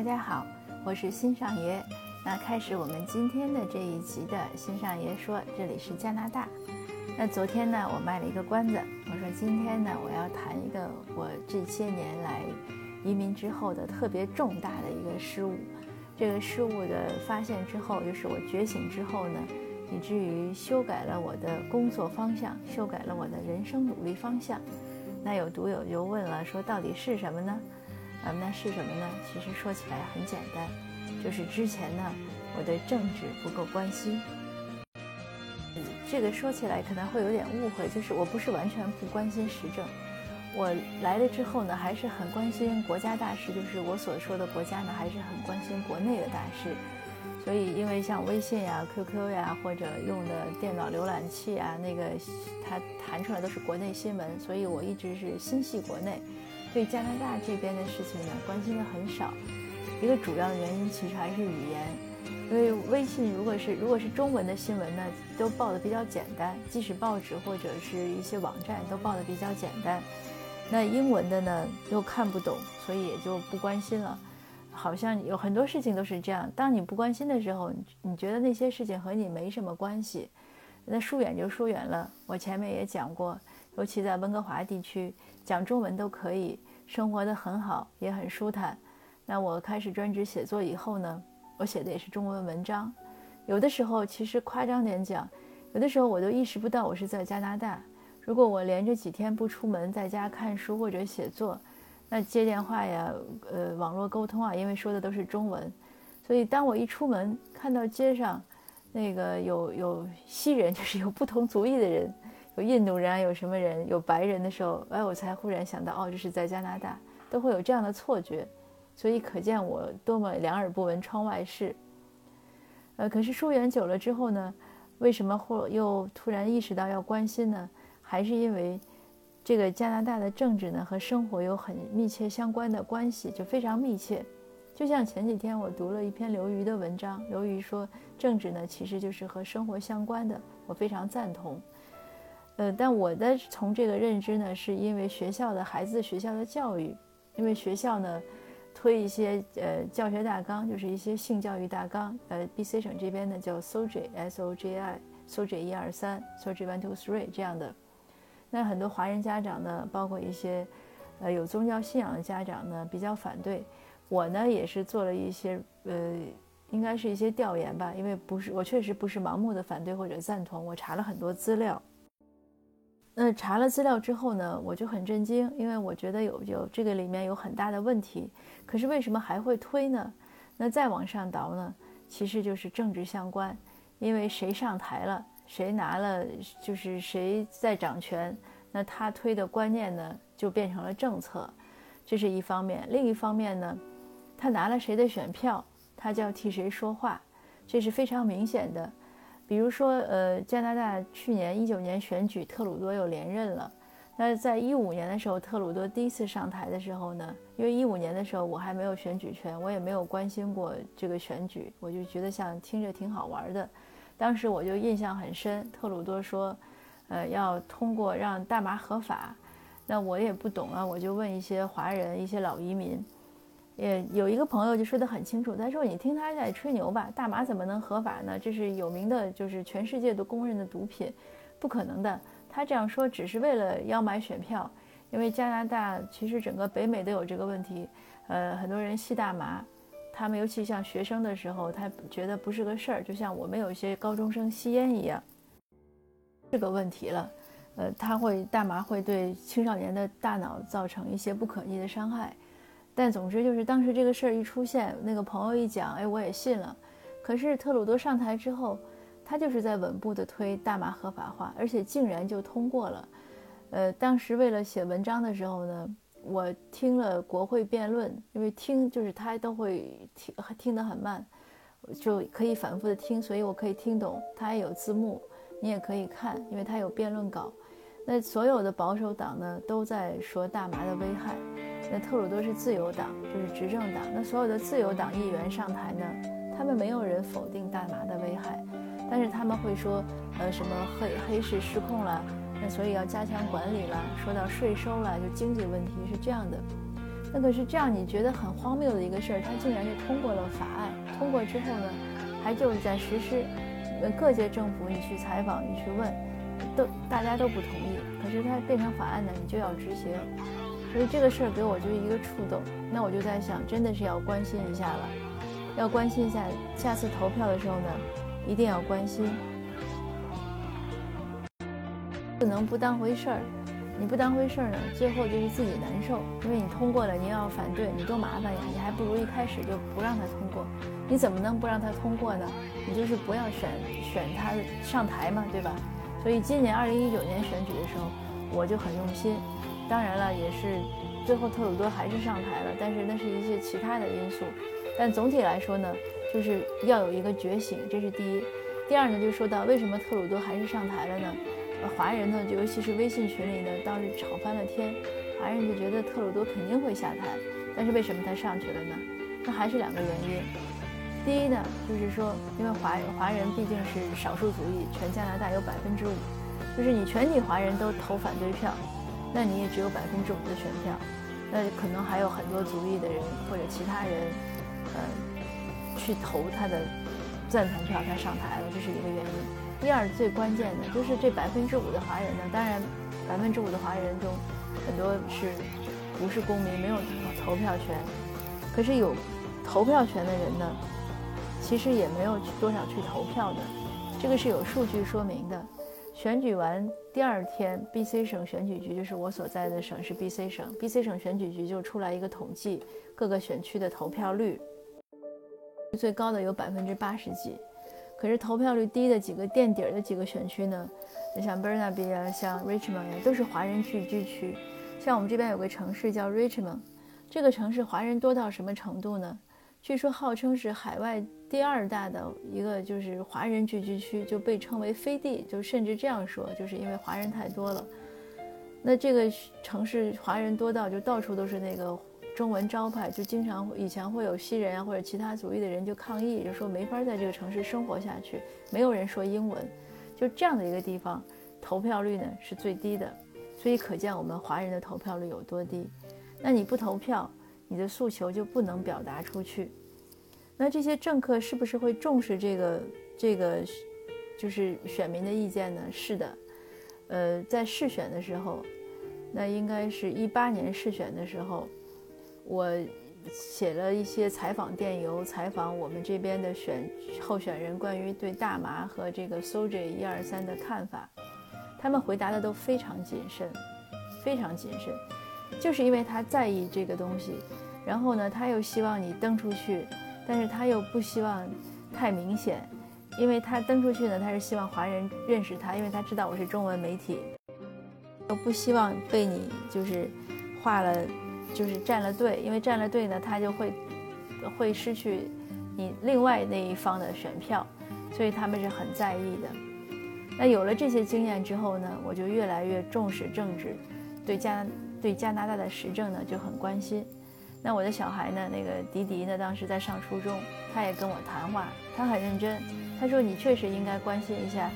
大家好，我是新上爷。那开始我们今天的这一集的新上爷说，这里是加拿大。那昨天呢，我卖了一个关子，我说今天呢，我要谈一个我这些年来移民之后的特别重大的一个失误。这个失误的发现之后，就是我觉醒之后呢，以至于修改了我的工作方向，修改了我的人生努力方向。那有读友就问了，说到底是什么呢？啊，那是什么呢？其实说起来很简单，就是之前呢，我对政治不够关心。这个说起来可能会有点误会，就是我不是完全不关心时政，我来了之后呢，还是很关心国家大事，就是我所说的国家呢，还是很关心国内的大事。所以，因为像微信呀、QQ 呀，或者用的电脑浏览器啊，那个它弹出来都是国内新闻，所以我一直是心系国内。对加拿大这边的事情呢，关心的很少。一个主要的原因其实还是语言，因为微信如果是如果是中文的新闻呢，都报的比较简单，即使报纸或者是一些网站都报的比较简单。那英文的呢又看不懂，所以也就不关心了。好像有很多事情都是这样，当你不关心的时候，你觉得那些事情和你没什么关系，那疏远就疏远了。我前面也讲过。尤其在温哥华地区，讲中文都可以，生活的很好，也很舒坦。那我开始专职写作以后呢，我写的也是中文文章。有的时候，其实夸张点讲，有的时候我都意识不到我是在加拿大。如果我连着几天不出门，在家看书或者写作，那接电话呀，呃，网络沟通啊，因为说的都是中文，所以当我一出门，看到街上那个有有西人，就是有不同族裔的人。有印度人，有什么人，有白人的时候，哎，我才忽然想到，哦，这是在加拿大，都会有这样的错觉，所以可见我多么两耳不闻窗外事。呃，可是疏远久了之后呢，为什么或又突然意识到要关心呢？还是因为这个加拿大的政治呢和生活有很密切相关的关系，就非常密切。就像前几天我读了一篇刘瑜的文章，刘瑜说政治呢其实就是和生活相关的，我非常赞同。呃，但我的从这个认知呢，是因为学校的孩子学校的教育，因为学校呢推一些呃教学大纲，就是一些性教育大纲。呃，B.C 省这边呢叫 SOJ，S-O-J-I，SOJ 一二三，SOJ one two three 这样的。那很多华人家长呢，包括一些呃有宗教信仰的家长呢，比较反对。我呢也是做了一些呃，应该是一些调研吧，因为不是我确实不是盲目的反对或者赞同，我查了很多资料。那查了资料之后呢，我就很震惊，因为我觉得有有这个里面有很大的问题。可是为什么还会推呢？那再往上倒呢，其实就是政治相关，因为谁上台了，谁拿了，就是谁在掌权，那他推的观念呢就变成了政策，这是一方面。另一方面呢，他拿了谁的选票，他就要替谁说话，这是非常明显的。比如说，呃，加拿大去年一九年选举，特鲁多又连任了。那在一五年的时候，特鲁多第一次上台的时候呢，因为一五年的时候我还没有选举权，我也没有关心过这个选举，我就觉得像听着挺好玩的。当时我就印象很深，特鲁多说，呃，要通过让大麻合法。那我也不懂啊，我就问一些华人、一些老移民。也有一个朋友就说得很清楚，他说：“你听他在吹牛吧，大麻怎么能合法呢？这是有名的，就是全世界都公认的毒品，不可能的。”他这样说只是为了要买选票，因为加拿大其实整个北美都有这个问题，呃，很多人吸大麻，他们尤其像学生的时候，他觉得不是个事儿，就像我们有一些高中生吸烟一样，这个问题了，呃，他会大麻会对青少年的大脑造成一些不可逆的伤害。但总之就是当时这个事儿一出现，那个朋友一讲，哎，我也信了。可是特鲁多上台之后，他就是在稳步的推大麻合法化，而且竟然就通过了。呃，当时为了写文章的时候呢，我听了国会辩论，因为听就是他都会听听得很慢，就可以反复的听，所以我可以听懂。他也有字幕，你也可以看，因为他有辩论稿。那所有的保守党呢，都在说大麻的危害。那特鲁多是自由党，就是执政党。那所有的自由党议员上台呢，他们没有人否定大麻的危害，但是他们会说，呃，什么黑黑市失控了，那所以要加强管理了。说到税收了，就经济问题是这样的。那可是这样，你觉得很荒谬的一个事儿，他竟然就通过了法案。通过之后呢，还就是在实施。呃，各界政府你去采访，你去问，都大家都不同意。可是它变成法案呢，你就要执行。所以这个事儿给我就是一个触动。那我就在想，真的是要关心一下了，要关心一下。下次投票的时候呢，一定要关心，不能不当回事儿。你不当回事儿呢，最后就是自己难受，因为你通过了，你要反对，你多麻烦呀！你还不如一开始就不让他通过。你怎么能不让他通过呢？你就是不要选选他上台嘛，对吧？所以今年二零一九年选举的时候，我就很用心。当然了，也是最后特鲁多还是上台了，但是那是一些其他的因素。但总体来说呢，就是要有一个觉醒，这是第一。第二呢，就说到为什么特鲁多还是上台了呢？呃华人呢，就尤其是微信群里呢，当时吵翻了天。华人就觉得特鲁多肯定会下台，但是为什么他上去了呢？那还是两个原因。第一呢，就是说，因为华华人毕竟是少数族裔，全加拿大有百分之五，就是你全体华人都投反对票，那你也只有百分之五的选票，那可能还有很多族裔的人或者其他人，呃，去投他的赞同票，他上台了，这是一个原因。第二最关键的就是这百分之五的华人呢，当然，百分之五的华人中，很多是不是公民，没有投票权。可是有投票权的人呢，其实也没有多少去投票的，这个是有数据说明的。选举完第二天，BC 省选举局就是我所在的省是 BC 省，BC 省选举局就出来一个统计，各个选区的投票率，最高的有百分之八十几。可是投票率低的几个垫底儿的几个选区呢，像 Burnaby 啊，像 Richmond 呀，都是华人聚居区。像我们这边有个城市叫 Richmond，这个城市华人多到什么程度呢？据说号称是海外第二大的一个就是华人聚居区，就被称为飞地，就甚至这样说，就是因为华人太多了。那这个城市华人多到就到处都是那个。中文招牌就经常以前会有西人啊或者其他族裔的人就抗议，就说没法在这个城市生活下去，没有人说英文，就这样的一个地方，投票率呢是最低的，所以可见我们华人的投票率有多低。那你不投票，你的诉求就不能表达出去。那这些政客是不是会重视这个这个就是选民的意见呢？是的，呃，在试选的时候，那应该是一八年试选的时候。我写了一些采访电邮，采访我们这边的选候选人关于对大麻和这个 SOJ 一二三的看法，他们回答的都非常谨慎，非常谨慎，就是因为他在意这个东西，然后呢，他又希望你登出去，但是他又不希望太明显，因为他登出去呢，他是希望华人认识他，因为他知道我是中文媒体，又不希望被你就是画了。就是站了队，因为站了队呢，他就会会失去你另外那一方的选票，所以他们是很在意的。那有了这些经验之后呢，我就越来越重视政治，对加对加拿大的时政呢就很关心。那我的小孩呢，那个迪迪呢，当时在上初中，他也跟我谈话，他很认真，他说你确实应该关心一下，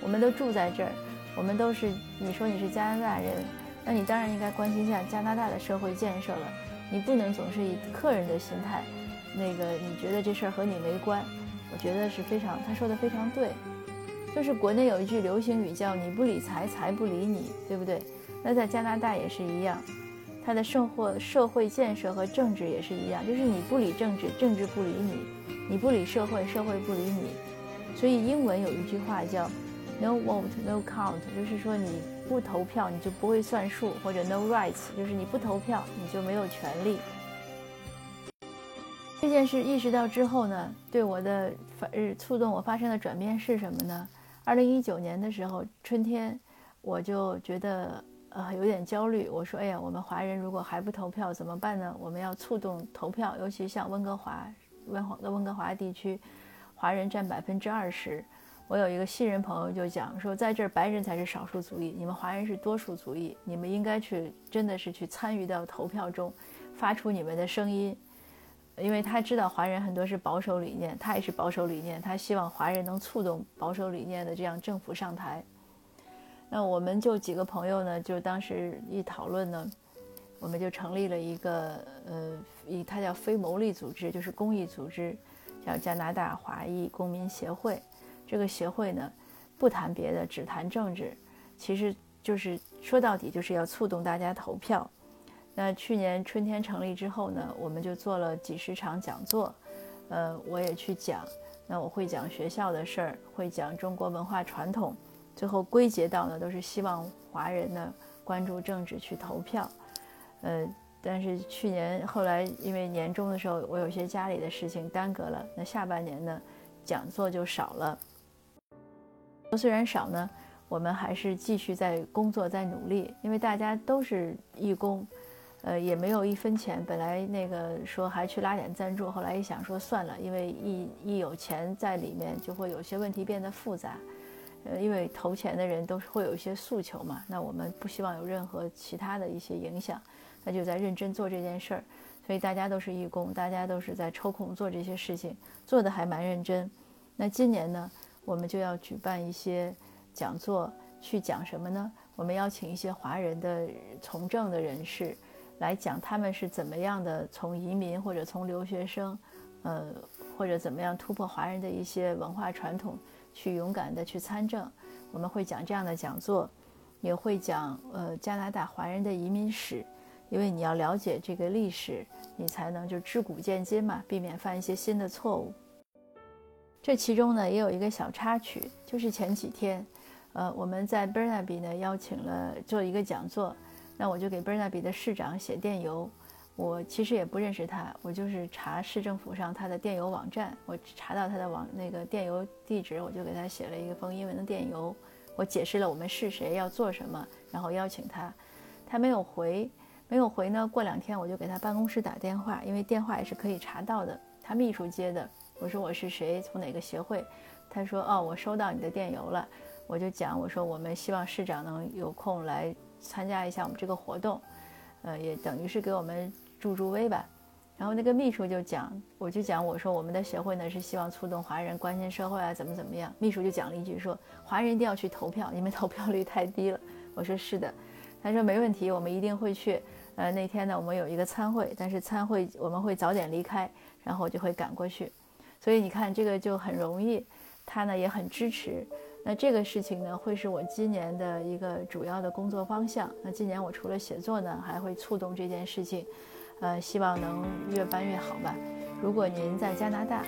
我们都住在这儿，我们都是你说你是加拿大人。那你当然应该关心一下加拿大的社会建设了，你不能总是以客人的心态，那个你觉得这事儿和你没关，我觉得是非常，他说的非常对，就是国内有一句流行语叫“你不理财，财不理你”，对不对？那在加拿大也是一样，它的生活、社会建设和政治也是一样，就是你不理政治，政治不理你；你不理社会，社会不理你。所以英文有一句话叫 “No vote, no count”，就是说你。不投票你就不会算数，或者 no rights，就是你不投票你就没有权利。这件事意识到之后呢，对我的发日触动我发生的转变是什么呢？二零一九年的时候春天，我就觉得呃有点焦虑。我说，哎呀，我们华人如果还不投票怎么办呢？我们要促动投票，尤其像温哥华、温华温哥华地区，华人占百分之二十。我有一个新人朋友就讲说，在这儿白人才是少数族裔，你们华人是多数族裔，你们应该去，真的是去参与到投票中，发出你们的声音，因为他知道华人很多是保守理念，他也是保守理念，他希望华人能触动保守理念的这样政府上台。那我们就几个朋友呢，就当时一讨论呢，我们就成立了一个呃，以它叫非牟利组织，就是公益组织，叫加拿大华裔公民协会。这个协会呢，不谈别的，只谈政治，其实就是说到底就是要促动大家投票。那去年春天成立之后呢，我们就做了几十场讲座，呃，我也去讲。那我会讲学校的事儿，会讲中国文化传统，最后归结到呢，都是希望华人呢关注政治去投票。呃，但是去年后来因为年终的时候，我有些家里的事情耽搁了，那下半年呢讲座就少了。虽然少呢，我们还是继续在工作，在努力，因为大家都是义工。呃，也没有一分钱。本来那个说还去拉点赞助，后来一想说算了，因为一一有钱在里面，就会有些问题变得复杂。呃，因为投钱的人都是会有一些诉求嘛，那我们不希望有任何其他的一些影响，那就在认真做这件事儿。所以大家都是义工，大家都是在抽空做这些事情，做的还蛮认真。那今年呢，我们就要举办一些讲座，去讲什么呢？我们邀请一些华人的从政的人士。来讲他们是怎么样的从移民或者从留学生，呃，或者怎么样突破华人的一些文化传统，去勇敢的去参政。我们会讲这样的讲座，也会讲呃加拿大华人的移民史，因为你要了解这个历史，你才能就知古见今嘛，避免犯一些新的错误。这其中呢也有一个小插曲，就是前几天，呃，我们在 Burnaby 呢邀请了做一个讲座。那我就给 Burnaby 的市长写电邮，我其实也不认识他，我就是查市政府上他的电邮网站，我查到他的网那个电邮地址，我就给他写了一封英文的电邮，我解释了我们是谁，要做什么，然后邀请他，他没有回，没有回呢。过两天我就给他办公室打电话，因为电话也是可以查到的，他秘书接的。我说我是谁，从哪个协会？他说哦，我收到你的电邮了。我就讲我说我们希望市长能有空来。参加一下我们这个活动，呃，也等于是给我们助助威吧。然后那个秘书就讲，我就讲，我说我们的协会呢是希望促动华人关心社会啊，怎么怎么样。秘书就讲了一句说，华人一定要去投票，你们投票率太低了。我说是的，他说没问题，我们一定会去。呃，那天呢我们有一个参会，但是参会我们会早点离开，然后我就会赶过去。所以你看这个就很容易，他呢也很支持。那这个事情呢，会是我今年的一个主要的工作方向。那今年我除了写作呢，还会触动这件事情，呃，希望能越办越好吧。如果您在加拿大，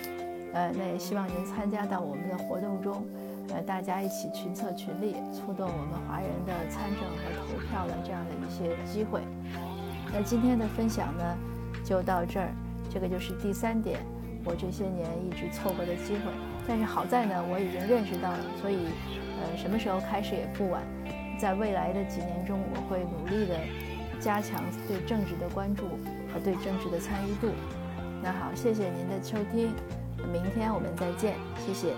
呃，那也希望您参加到我们的活动中，呃，大家一起群策群力，促动我们华人的参政和投票的这样的一些机会。那今天的分享呢，就到这儿。这个就是第三点，我这些年一直错过的机会。但是好在呢，我已经认识到了，所以，呃，什么时候开始也不晚。在未来的几年中，我会努力的加强对政治的关注和对政治的参与度。那好，谢谢您的收听，明天我们再见，谢谢。